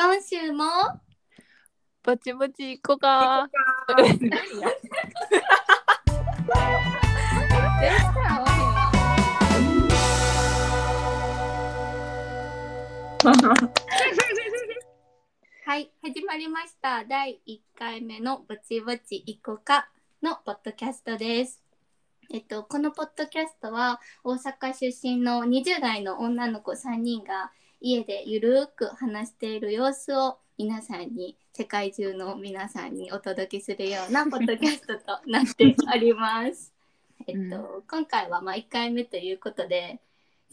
今週も？ぼちぼち行こうか。何や全然合わへんわはい始まりました。第1回目のぼちぼちいこかのポッドキャストです。えっとこのポッドキャストは大阪出身の20代の女の子3人が家でゆるーく話している様子を皆さんに世界中の皆さんにお届けするようなポッドキャストとなっております。えっと、今回はまあ1回目ということで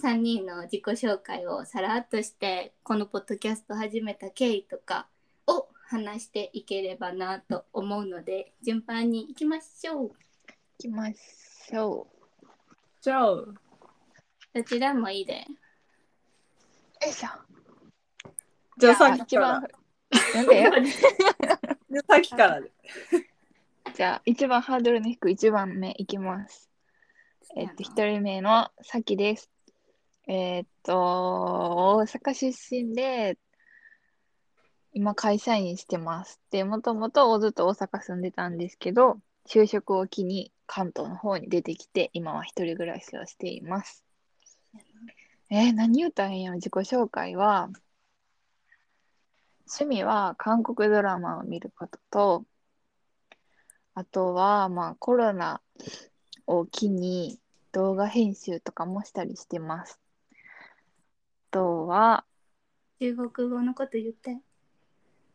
3人の自己紹介をさらっとしてこのポッドキャスト始めた経緯とかを話していければなと思うので順番に行きましょう。行きましょじゃあ、どちらもいいで。いしょ。じゃあさっき一から番。。なんで？じゃあさっきからで。じゃあ、一番ハードルの低い一番目いきます。えっと、一人目のさきです。えっと、大阪出身で、今会社員してます。で、もともとずっと大阪住んでたんですけど、就職を機に関東の方に出てきて、今は一人暮らしをしています。えー何言うたらいいんや？ろ自己紹介は、趣味は韓国ドラマを見ることと、あとは、まあ、コロナを機に動画編集とかもしたりしてます。あとは、中国語のこと言って。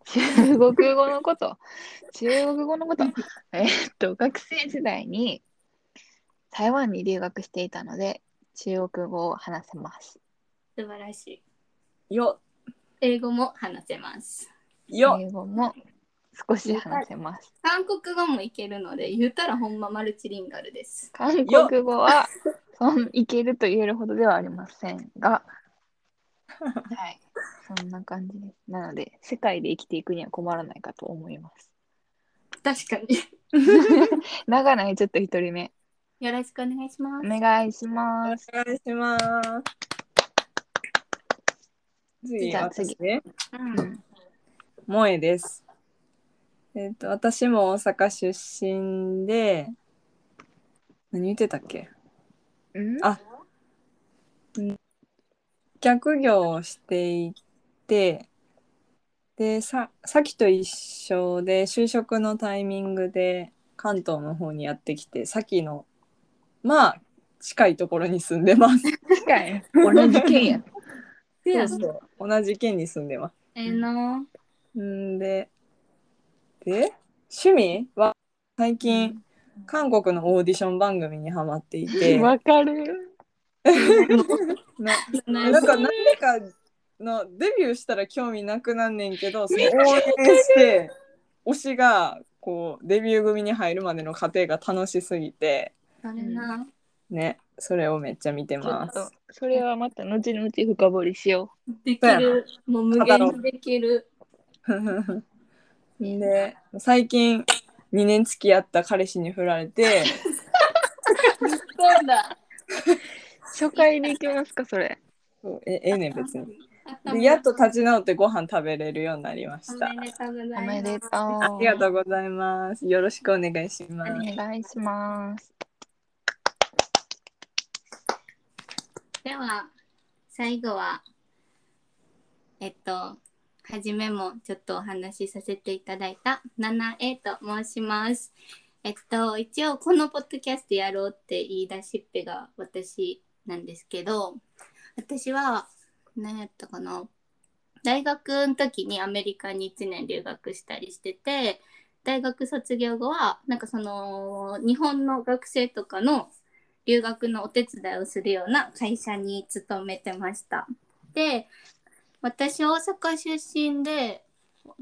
中国語のこと、中国語のこと、えーっと、学生時代に台湾に留学していたので、中国語を話せます。素晴らしい。よ、英語も話せます。よ、英語も少し話せます。韓国語もいけるので言ったらほんまマルチリンガルです。韓国語はそんいけると言えるほどではありませんが、はい、そんな感じです。なので、世界で生きていくには困らないかと思います。確かに。長ない、ちょっと一人目。よろしくお願いします。お願いしおます。願いします。次、じゃあ次私ね。うんうん萌えです。えっ、と、私も大阪出身で、何言ってたっけ？うん？あ逆業をしていて、で、さ、さきと一緒で就職のタイミングで関東の方にやってきて、さきの、まあ、近いところに住んでます。近い。同じ県や。そうそう。同じ県に住んでます。ええな。んで、で、趣味は最近、韓国のオーディション番組にハマっていて、わかる。ななんか何でかのデビューしたら興味なくなんねんけど、その応援して、推しがこうデビュー組に入るまでの過程が楽しすぎて、それな。ね、それをめっちゃ見てます。、それはまた後々深掘りしよできる。もう無限にできる。で、最近2年付き合った彼氏に振られて、そうだ。う。初回に行きますか、それ。そうえええねん別に。でやっと立ち直ってご飯食べれるようになりました。おめでとうございます。ありがとうございます。よろしくお願いします。お願いします。では最後はえっと初めもちょっとお話しさせていただいた 7A と申します。えっと一応このポッドキャストやろうって言い出しっぺが私なんですけど私は何やったかな大学の時にアメリカに1年留学したりしてて大学卒業後はなんかその日本の学生とかの留学のお手伝いをするような会社に勤めてました。で、私大阪出身で、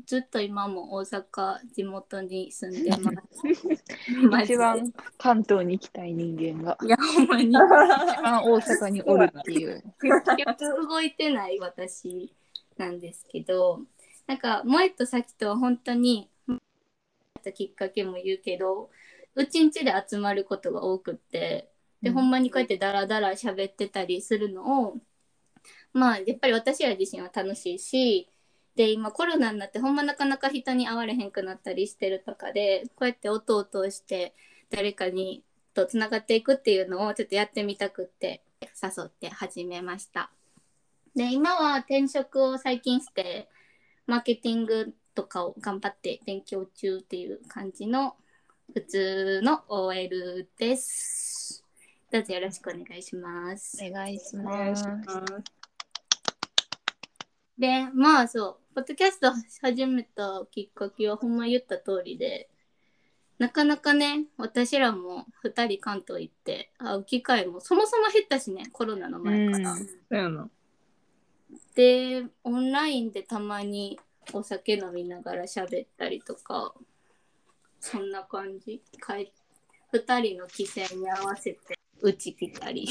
ずっと今も大阪地元に住んでます。一番関東に行きたい人間が。いや、ほんまに。一番大阪におるっていう。結局動いてない私なんですけど、なんか、萌とさきとは本当に、きっかけも言うけど、うちんちで集まることが多くって、で、うんほんまにこうやってダラダラ喋ってたりするのを、まあ、やっぱり私ら自身は楽しいし、で今コロナになってほんまなかなか人に会われへんくなったりしてるとかでこうやって音を通して誰かにとつながっていくっていうのをちょっとやってみたくって誘って始めました。で今は転職を最近してマーケティングとかを頑張って勉強中っていう感じの普通の OL です。どうぞよろしくお願いします。お願いします。で、まあそう、ポッドキャスト始めたきっかけはほんま言った通りで、なかなかね、私らも2人関東行って会う機会もそもそも減ったしね、コロナの前から。で、オンラインでたまにお酒飲みながら喋ったりとか、そんな感じ。帰2人の規制に合わせてうち来たり、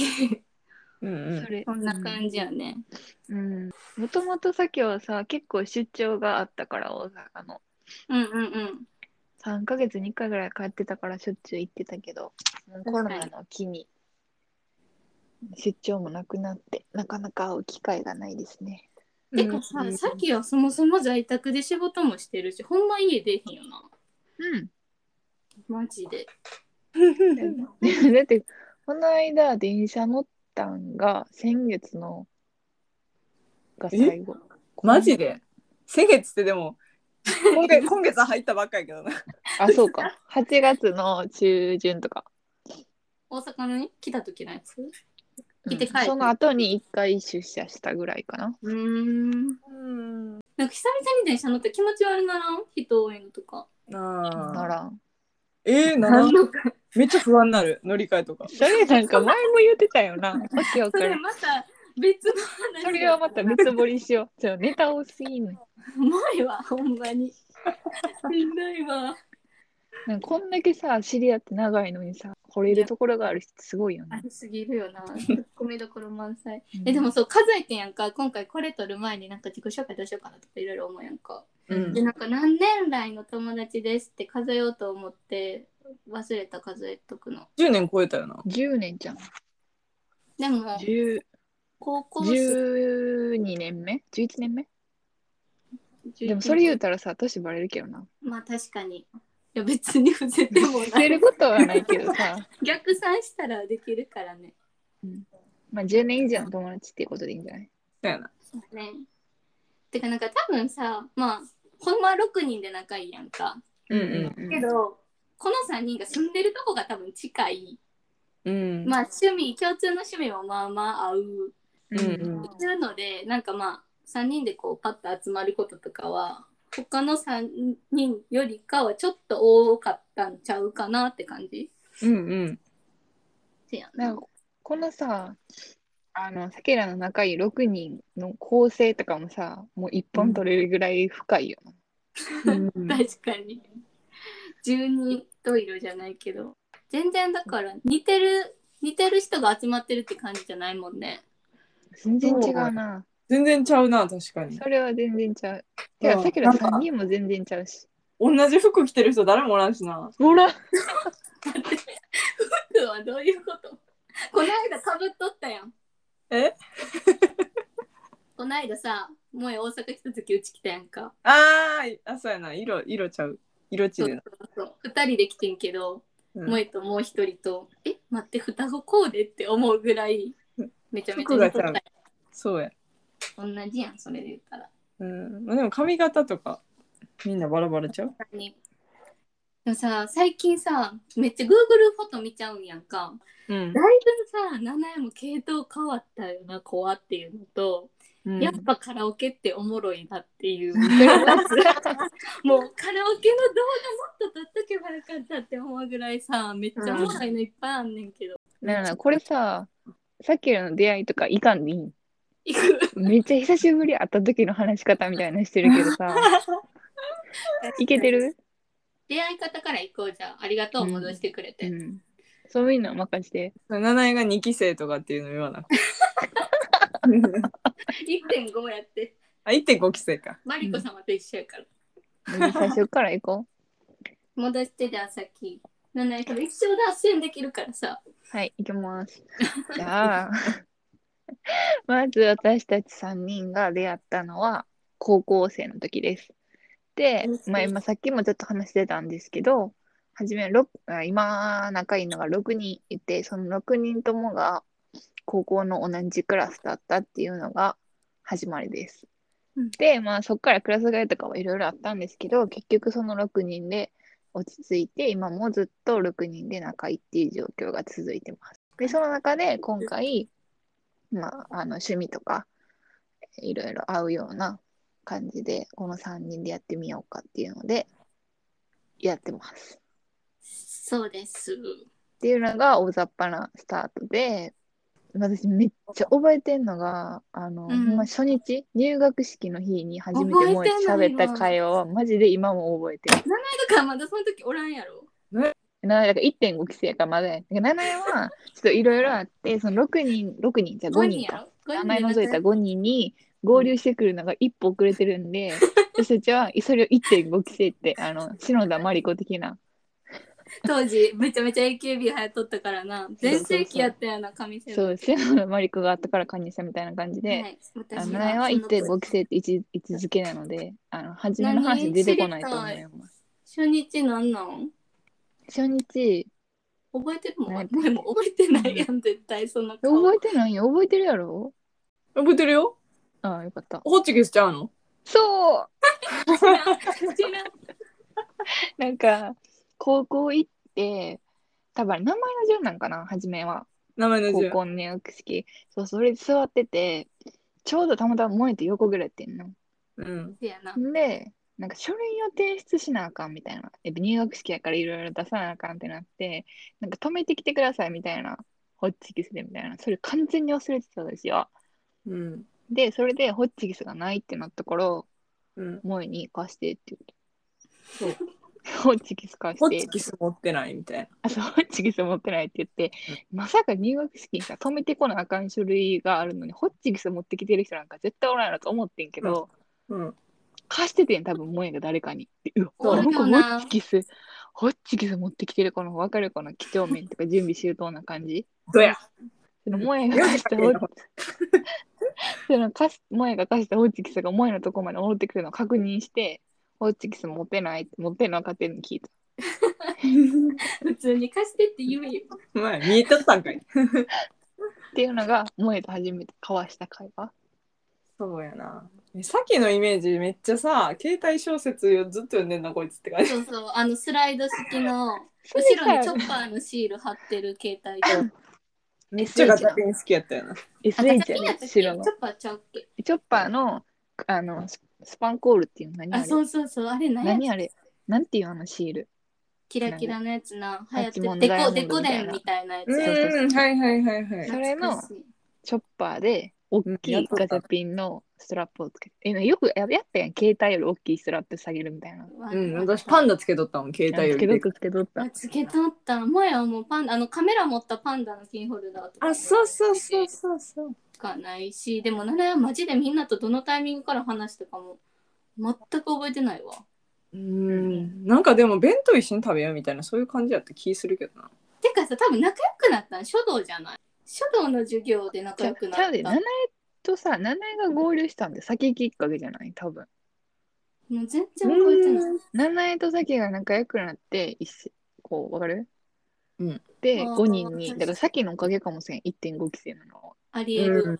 うんうんそ。れそんな感じやね。うん。もともとさきはさ、結構出張があったから、大阪の。うんうんうん。3ヶ月に1回ぐらい帰ってたからしょっちゅう行ってたけど、コロナの機に出張もなくなって、なかなか会う機会がないですね。てかさ、さっきはそもそも在宅で仕事もしてるし、ほんま家出へんよな。うん。マジで。だって、この間電車乗ったんが先月のが最後。マジで？先月ってでも今月今月入ったばっかりやけどな。あ、そうか。8月の中旬とか。大阪に来た時のやつ？うん来て帰ってその後に1回出社したぐらいかな。うーん。うん。なんか久々に電車乗って気持ち悪ならん？人多いのとか。ならん。えー、なめっちゃ不安になる乗り換えとか。それなんか前も言ってたよな。わけわそからん。れまた別の話。それはまた別掘りしよう。ちょネタ多すぎんねん。前はほんまに。しんどいわ。なんかこんだけさ、知り合って長いのにさ、惚れるところがある人すごいよね。ありすぎるよな。ツッコミどころ満載。え、でもそう、数えてんやんか。今回これ撮る前になんか自己紹介どうしようかなとかいろいろ思うやんか。うんで、なんか何年来の友達ですって数えようと思って忘れた数えとくの。10年超えたよな。10年じゃん。でも、10高校生12年目 ?11 年目？でもそれ言うたらさ、年バレるけどな。まあ確かに。いや別に伏せてもな出い。ることはないけどさ、逆算したらできるからね。まあ10年以上の友達っていうことでいいんじゃない？そうやな。そうね。てかなんか多分さ、まあ、ほんま6人で仲いいやんか。うんうんうんけど、この3人が住んでるとこが多分近い。うん。まあ趣味、共通の趣味もまあまあ合う。うんうんっていうので、なんかまあ、3人でこうパッと集まることとかは、他の3人よりかはちょっと多かったんちゃうかなって感じ？うんうん。せやな。なんかこのさ、あの、さけらの仲いい6人の構成とかもさ、もう一本取れるぐらい深いよな。うん確かに。十二十色じゃないけど。全然だから似てる、似てる人が集まってるって感じじゃないもんね。全然違うな。全然ちゃうな、確かに。それは全然ちゃう。てか、うんさけらなんか3人も全然ちゃうし。同じ服着てる人誰もおらんしな。ほら服はどういうこと？この間かぶっとったやん。え？この間さ、もう大阪来た時うち来たやんか。あーあ、そうやな。色、色ちゃう。色地そうでな。そうそう。二人で来てんけど、うん萌えともう一人と、え、待って、双子こうでって思うぐらい、めちゃめちゃ服がちゃそうや。同じやん、それで言ったら。うん。まあでも髪型とか、みんなバラバラちゃう？に。でもさ最近さめっちゃ Google フォト見ちゃうんやんか。うん。だいぶさ七重も系統変わったよな怖っていうのと、うん。やっぱカラオケっておもろいなっていう。もうカラオケの動画もっと撮っとけばよかったって思うぐらいさめっちゃおもろいのいっぱいあんねんけど、なあなあこれさ、さっきの出会いとかいかんでいいめっちゃ久しぶり会った時の話し方みたいなのしてるけどさ、いけてる？出会い方から行こうじゃあありがとううん戻してくれて、うん。そういうの任して。七重が2期生とかっていうの言わなくて。1.5やってあ、1.5期生か。マリコ様と一緒やから、最初から行こ戻してじゃあさっき七重これ一生脱線できるからさう。はい、行きます。じゃあ、まず私たち3人が出会ったのは、高校生の時です。でうん、まあ、今さっきもちょっと話してたんですけど、はじめ今仲いいのが6人いて、その6人ともが高校の同じクラスだったっていうのが始まりです。うんで、まあそこからクラス替えとかはいろいろあったんですけど、結局その6人で落ち着いて、今もずっと6人で仲いいっていう状況が続いてます。で、その中で今回、まあ、あの趣味とかいろいろ合うような感じで、この3人でやってみようかっていうので、やってます。そうです。っていうのが大雑把なスタートで、私めっちゃ覚えてんのが、あの、うんほんま初日、入学式の日に初めてもう覚えてんの喋った会話はマジで今も覚えてる。だからまだその時おらんやろ。なだから1.5期生やからまだや。7年はちょっといろいろあって、その6人、6人、じゃあ5人。名前除いた5人に合流してくるのが一歩遅れてるんで、私たちはそれを1.5期生って、あの、篠田麻里子的な、当時めちゃめちゃ AKB 流行っとったからな。全盛期やったよな、神セそう、篠田麻里子があったから加入したみたいな感じで、はい、あ私の名前は1.5期生って位置位置づけなので、あの、初めの話出てこないと思います。初日なんなん？初日、覚えてるもん。覚えてないやん、絶対その顔。覚えてないよ。覚えてるやろ？覚えてるよああ、よかった。ホッチキスちゃうの？そうなんか、高校行って、多分名前の順なんかな、初めは。名前の順。高校の入学式。そう、それで座ってて、ちょうどたまたま燃えて横ぐらいやってんの。うん。で、なんか書類を提出しなあかんみたいな。やっぱ入学式やからいろいろ出さなあかんってなって、なんか止めてきてくださいみたいな。ホッチキスでみたいな。それ完全に忘れてた私は。うん。で、それでホッチキスがないってなったから、うん。萌えに貸してってそう言って。ホッチキス貸してホッチ。キス持ってないみたいな。あ、そう、ホッチキス持ってないって言って、まさか入学式にさ、止めてこなあかん書類があるのに、ホッチキス持ってきてる人なんか絶対おらんやろと思ってんけど、うん。貸しててん、多分、萌えが誰かに。でうわ、おるこの子ホッチキス、ホッチキス持ってきてる、この分かるこの几帳面とか準備周到な感じ。どうやその萌えが貸したホッ その貸し萌えが貸したホッチキスが萌えのとこまで戻ってくるのを確認して、ホッチキス持ってないって、持ってんのってるの聞いた。普通に貸してって言うよ。前見えとったんかい。っていうのが、萌えと初めて交わした会話。そうやな。えさっきのイメージめっちゃさ、携帯小説をずっと読んでんなこいつって感じ。そうそう、あのスライド式の 後ろにチさョッパーのシール貼ってる携帯で。めっちゃガチャピン好きやったよな。あ、SH やねンやったっ、け？チ白のョッ。パーちゃうっけ？チョッパーの、あの、ススパンコールっていうの何ああ、れそうそうそう、あれ何や何あれ？なんていうあのシール？キラキラのやつな、流行ってデコデコみたいな伝みたいなやつ。うん、はいはいはいはい。それのチョッパーで、大きいガチャピンのストラップをつけて。え、なよくややったやん。携帯より大きいストラップ下げるみたいな。うん、私パンダつけとったもん、携帯よりでつけとったつけとったあ。つけとった。もやもうパンダ、あのカメラ持ったパンダのキーホルダーとか。あ、そうそうそうそうそう。しかないし、でもなはマジでみんなとどのタイミングから話したかも全く覚えてないわ。うん、なんかでも弁当一緒に食べようみたいなそういう感じやった気するけどな。てかさ、多分仲良くなったん書道じゃない書道の授業で仲良くなちゃう。七重とさ、七重が合流したんで先きっかけじゃない？多分。もう全然覚えてない。七重と先が仲良くなって、一緒こう、わかる？うん。で、あー5人に、だから先のおかげかもしれん。1.5期生なのは。ありえる。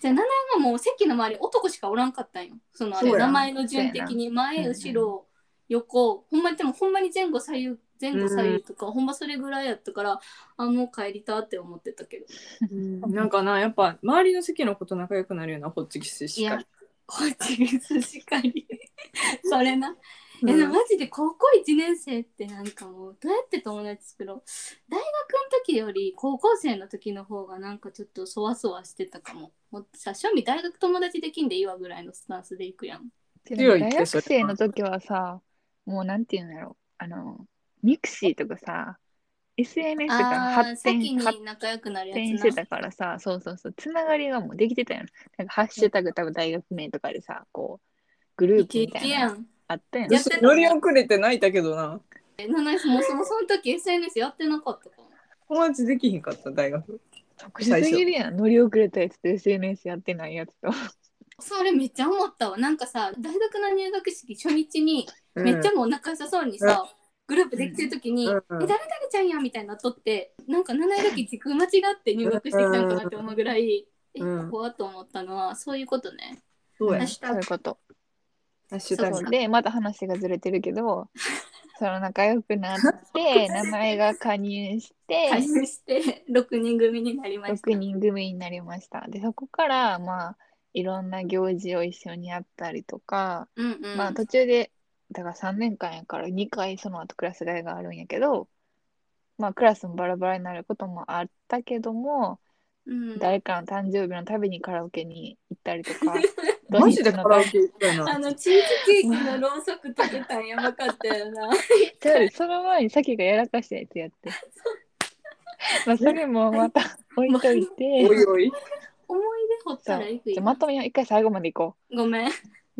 じゃあ、七重がもう席の周り男しかおらんかったんよ。そのあれ、名前の順的に前、後ろ、横、ほんまにでもほんまに前後左右、前後左右とか、ほんまそれぐらいやったから、あ、もう帰りたって思ってたけど。うんなんかな、やっぱ周りの席の子と仲良くなるようなホッチキスしかり。、こっちにしかり。それな。うんえマジで高校1年生ってなんかもうどうやって友達作ろう大学の時より高校生の時の方がなんかちょっとそわそわしてたかももうさ正味大学友達できんでいいわぐらいのスタンスでいくやん大学生の時はさ、もうなんていうんだろう。あの、ミクシーとかさ、SNS があー発先展、発に仲良くなるやつな展してたからさ、そうそうそう、つながりがもうできてたよ。なんかハッシュタグ多分大学名とかでさ、こう、グループみたいなのケやんあったよねやっ。てた乗り遅れて泣いたけどな。えななもうそもその時 SNS やってなかったかも友達できひんかった大学。特殊すぎるやん。乗り遅れたやつと SNS やってないやつと。それめっちゃ思ったわなんかさ大学の入学式初日にめっちゃもう仲良さそうにさ、グループできてる時に「うんえ誰々ちゃんや」みたいなとってなんか七重垣地区間違って入学してきたんかなって思うぐらい、うんえ怖っと思ったのはそういうことね。そうそういうこと。ハッシュタグそう。で、また話がずれてるけど、その仲良くなって、名前が加入して、加入して6人組になりました。6人組になりました。で、そこから、まあ、いろんな行事を一緒にやったりとか、うんうんまあ途中で、だから3年間やから2回その後クラス替えがあるんやけど、まあクラスもバラバラになることもあったけども、うん誰かの誕生日のたびにカラオケに行ったりとか、マジでカラオケ行ったよあな。のチーズケーキのろうそく溶けたんやばかったよな。その前にさきがやらかしたやつやって。まあそれもまた置いといて、おいおい。思い出掘ったらいくよじゃあまとめよう一回最後まで行こごめん。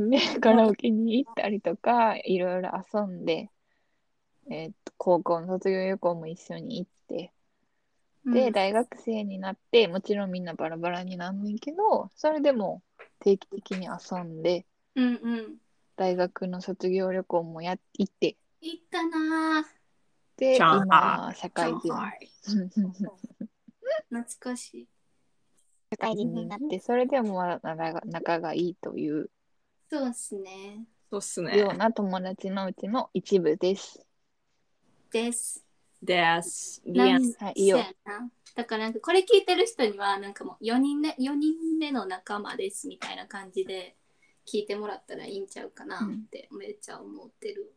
う。で、カラオケに行ったりとか、いろいろ遊んで、えーっと高校の卒業旅行も一緒に行って、で、うん大学生になって、もちろんみんなバラバラになんねんけど、それでも定期的に遊んで、うんうん。大学の卒業旅行もや行って、行ったなぁ。で、今、社会人。懐かしい。社会人になって、それでもまだ仲が仲がいいというそうっすね。そうっすねよ。うな友達のうちの一部です。です。です。リアはいいいよそうやなだからなんかこれ聞いてる人にはなんかもう4人目4人目の仲間ですみたいな感じで聞いてもらったらいいんちゃうかなってめっちゃ思ってる。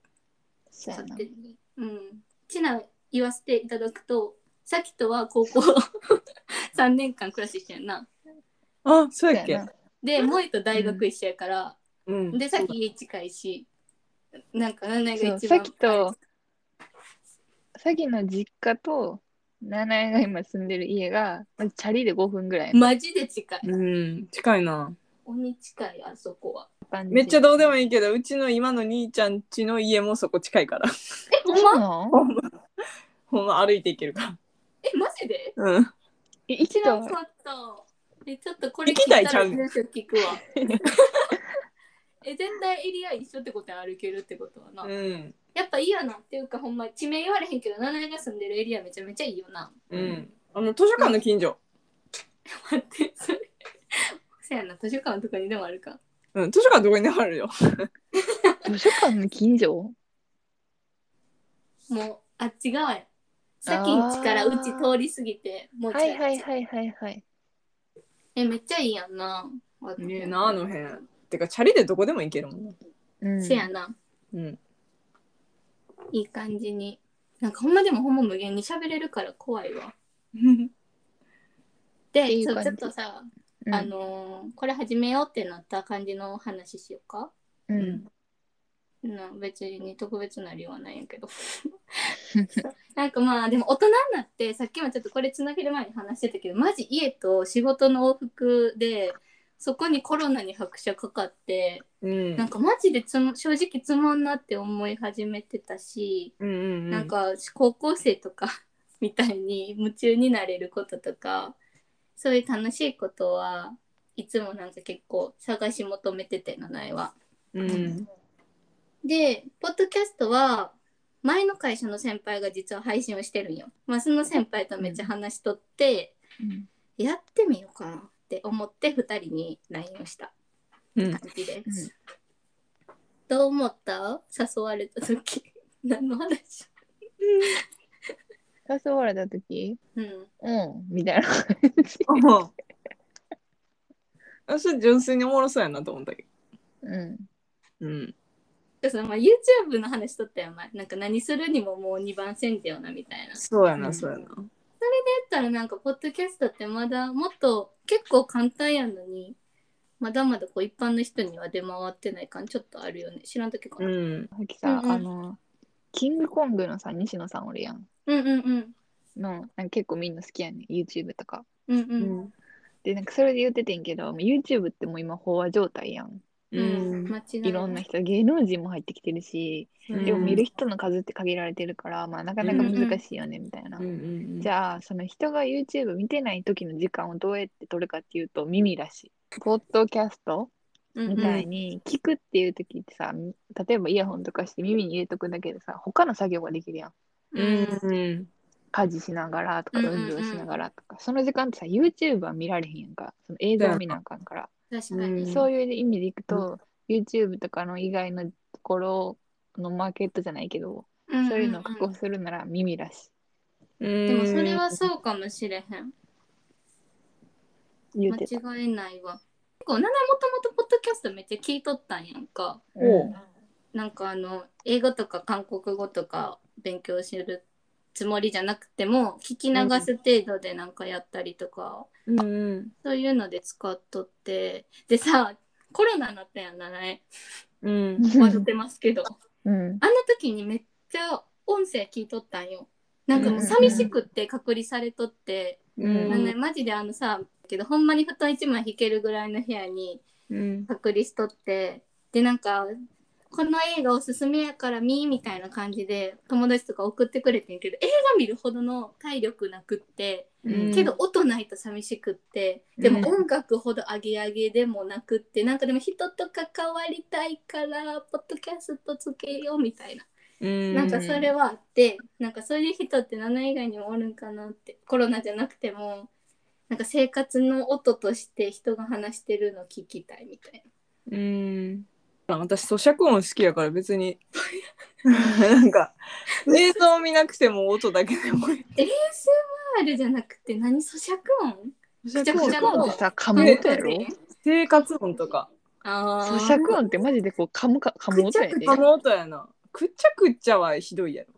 そうやなに。うん。ちな言わせていただくとさきとは高校 3年間暮らししてんな。あ、そうやっけ？そうやなで、萌えと大学一緒やから、うん。で、さっき家近いし、なんか7年そうが一番。さきとさきの実家と七重が今住んでる家がまずチャリで5分ぐらいのマジで近い。うん、近いな。鬼近い、あそこは。感じめっちゃどうでもいいけど、うちの今の兄ちゃん家の家もそこ近いから。え、ほんま？そうなの？ほんま、ほんま歩いていけるから。え、マジで？うん。え一度知らんかった。え、ちょっとこれ行きたいちゃう聞たら住所聞くわ。え、全体エリア一緒ってことは歩けるってことはな。うん。やっぱいいよなっていうか、ほんま地名言われへんけど、七重が住んでるエリアめちゃめちゃいいよな。うん。あの、図書館の近所。待って、それ。そやな、図書館とかにでもあるか。うん、図書館どこにでもあるよ。図書館の近所？もう、あっち側や。先んちからうち通り過ぎて、もうちょはいはいいはいはいはいえ、めっちゃいいやんな。ねえな、あの辺。てか、チャリでどこでも行けるもんな。うんせやな。うん。いい感じに。なんかほんまでもほんま無限に喋れるから怖いわ。で、そうていう感じちょっとさ、うんあのーこれ始めようってなった感じの話しようか？うんな別に特別な理由はないんやけど。そ うなんかまあでも大人になってさっきもちょっとこれつなげる前に話してたけどマジ家と仕事の往復でそこにコロナに拍車かかってうん。なんかマジでつも正直つまんなって思い始めてたし、うんうんうん。なんか高校生とか みたいに夢中になれることとかそういう楽しいことはいつもなんか結構探し求めてて七重は。うん。でポッドキャストは前の会社の先輩が実は配信をしてるんよ。まあ、その先輩とめっちゃ話しとって、うんやってみようかなって思って2人に LINE をしたうん感じです。どう思った？誘われた時 何の話？誘われた時？うん。うんみたいな あそれ純粋におもろそうやなと思ったけうんど。うん。でそのまあ YouTube の話しとったよ前なんか何するにももう2番線だよなみたいな。そうやな、うんそうやな。だったらなんかポッドキャストってまだもっと結構簡単やのにまだまだこう一般の人には出回ってない感ちょっとあるよね。知らんときかな、うん、うん。さっきさ、うんうん。あのキングコングのさ西野さんおるやん。うんうんのなんか結構みんな好きやねん。YouTube とか。うんううん。ん。でなんかそれで言っててんけど YouTube ってもう今飽和状態やんううん。ん。間違いない。いろんな人芸能人も入ってきてるし、う。んでも見る人の数って限られてるから、まあ、なかなか難しいよねみたいな、うんうん。じゃあその人が YouTube 見てない時の時間をどうやって取るかっていうと耳らしい。ポッドキャストうんみたいに聞くっていう時ってさ、例えばイヤホンとかして耳に入れとくだけでさ他の作業ができるやん。うん。家事しながらとかうんうんうん。運動しながらとか、その時間ってさ YouTube は見られへんやんか。その映像を見なあかんから、確かに。うんそういう意味でいくと、YouTube とかの以外のところのマーケットじゃないけど、うんそういうのをん確保するなら耳らしででもそれはそうかもしれへん。間違いないわ。結構、ナナもともとポッドキャストめっちゃ聞いとったんやんか。おうなんかあの、英語とか韓国語とか勉強するつもりじゃなくても、聞き流す程度でなんかやったりとか、うんうん。そういうので使っとって。でさ、コロナになったやんなね。うん。笑ってますけど。うん。あの時にめっちゃ音声聞いとったんよ。なんかもう寂しくって隔離されとって、うんなんでマジであのさけどほんまに布団一枚引けるぐらいの部屋にうん。隔離しとってでなんかこの映画おすすめやから見みたいな感じで友達とか送ってくれてんけど映画見るほどの体力なくって、うんけど音ないと寂しくってでもうん音楽ほどアゲアゲでもなくってなんかでも人と関わりたいからポッドキャストつけようみたいな。うん。なんかそれはあって、なんかそういう人って7以外にもおるんかなってコロナじゃなくてもなんか生活の音として人が話してるの聞きたいみたいうん。私咀嚼音好きやから別に。なんか映像見なくても音だけでもいい。な ASMR じゃなくて何咀嚼音？咀嚼音ってさ、噛む音やろ？生活音とか。咀嚼音ってマジでこう噛むか噛む音やで。噛む音やな。くっちゃくっちゃはひどいやろ。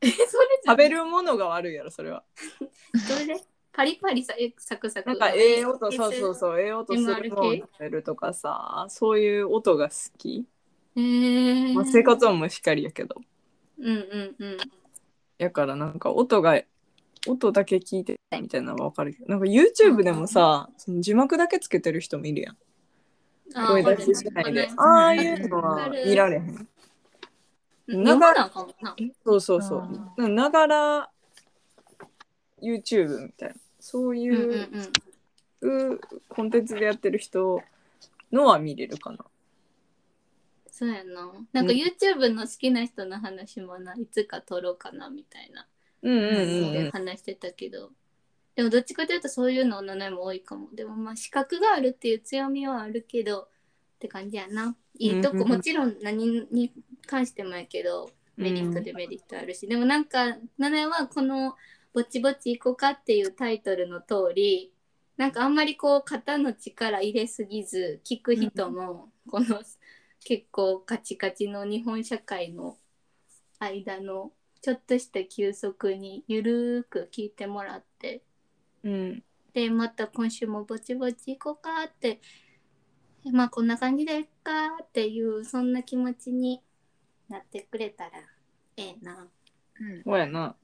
えそれ食べるものが悪いやろそれは。それ？でパリパリさえサクサク。なんかええ音そうそうそう。ええ音するのを食べるとかさそういう音が好き、へえまあ、生活音もしっかりやけど。うんうんうんやからなんか音が音だけ聞いてみたいなのは分かるけど。なんか YouTube でもさ、その字幕だけつけてる人もいるやん。あ声ー出ししないで。うんああいうのは見られへん。なあかんもんな。そうそうそう。ながら YouTube みたいなそういうんうんうん。うコンテンツでやってる人のは見れるかな。そうやな。なんかうん。YouTube の好きな人の話もな、いつか撮ろうかなみたいな。うんうんうんで話してたけど、でもどっちかというとそういうののねも多いかも。でもまあ資格があるっていう強みはあるけどって感じやな。いいとこ、うんうんもちろん何に関してもやけど、メリットデメリットあるし、でもなんか、ナナはこのぼちぼち行こうかっていうタイトルの通り、なんかあんまりこう肩の力入れすぎず聞く人もこの結構カチカチの日本社会の間のちょっとした休息にゆるーく聞いてもらってうん。でまた今週もぼちぼち行こうかってまあこんな感じでかっていうそんな気持ちになってくれたらええな。うん。そうやな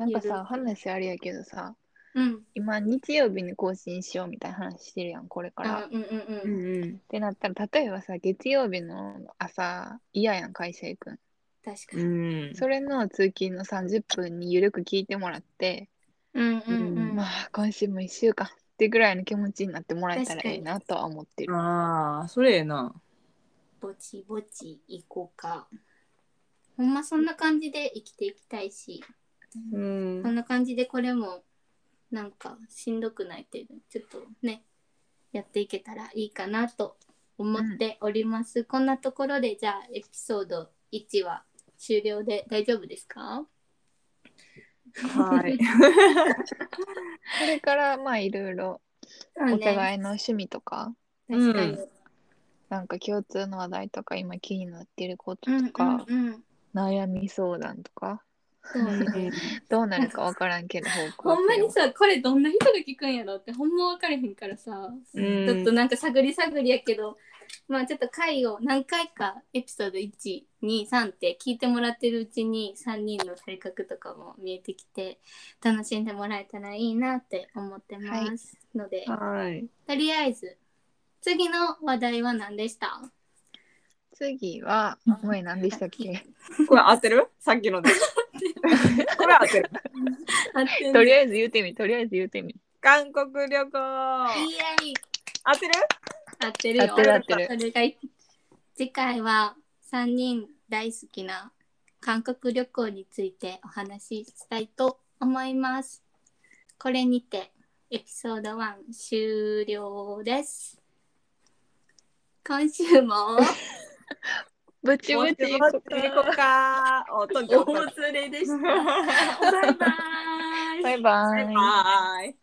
なんかさ、話あれやけどさ、うん。今日曜日に更新しようみたいな話してるやん、これから。うんうんううん。んうんてなったら、例えばさ、月曜日の朝、嫌やん、会社行くん。う確かに。んそれの通勤の30分にゆるく聞いてもらって、うんうんうん。まあ、今週も1週間ってぐらいの気持ちになってもらえたらいいなとは思ってる。ああそれええなぼちぼち行こうか。ほんまそんな感じで生きていきたいし、うんそんな感じでこれもなんかしんどくない程度にちょっとね、やっていけたらいいかなと思っております。こんなところでじゃあエピソード1は終了で大丈夫ですか？はい これから、まあ、いろいろ、お互いの趣味とか、確かに。なんか共通の話題とか、今気になってることうんとか、うんうん。悩み相談とか、そうね。どうなるかわからんけど、方向性をほんまにさ、これどんな人が聞くんやろってほんま分かれへんからさ、うん。ちょっとなんか探り探りやけど、まあちょっと回を何回かエピソード1、2、3って聞いてもらってるうちに3人の性格とかも見えてきて楽しんでもらえたらいいなって思ってます、ので、はい。とりあえず次の話題は何でした？次は、前何でしたっけ？これ合ってる？さっきのでこれ合ってるとりあえず言うてみ、とりあえず言うてみ。韓国旅行イエイ合ってる？合ってるよ。合ってる合ってるそれが次回は3人大好きな韓国旅行についてお話ししたいと思います。これにてエピソード1終了です。今週も ブチブチ行こうか。おとんちゃん大連れでした。バイバイ。バイバイ。バイバイ。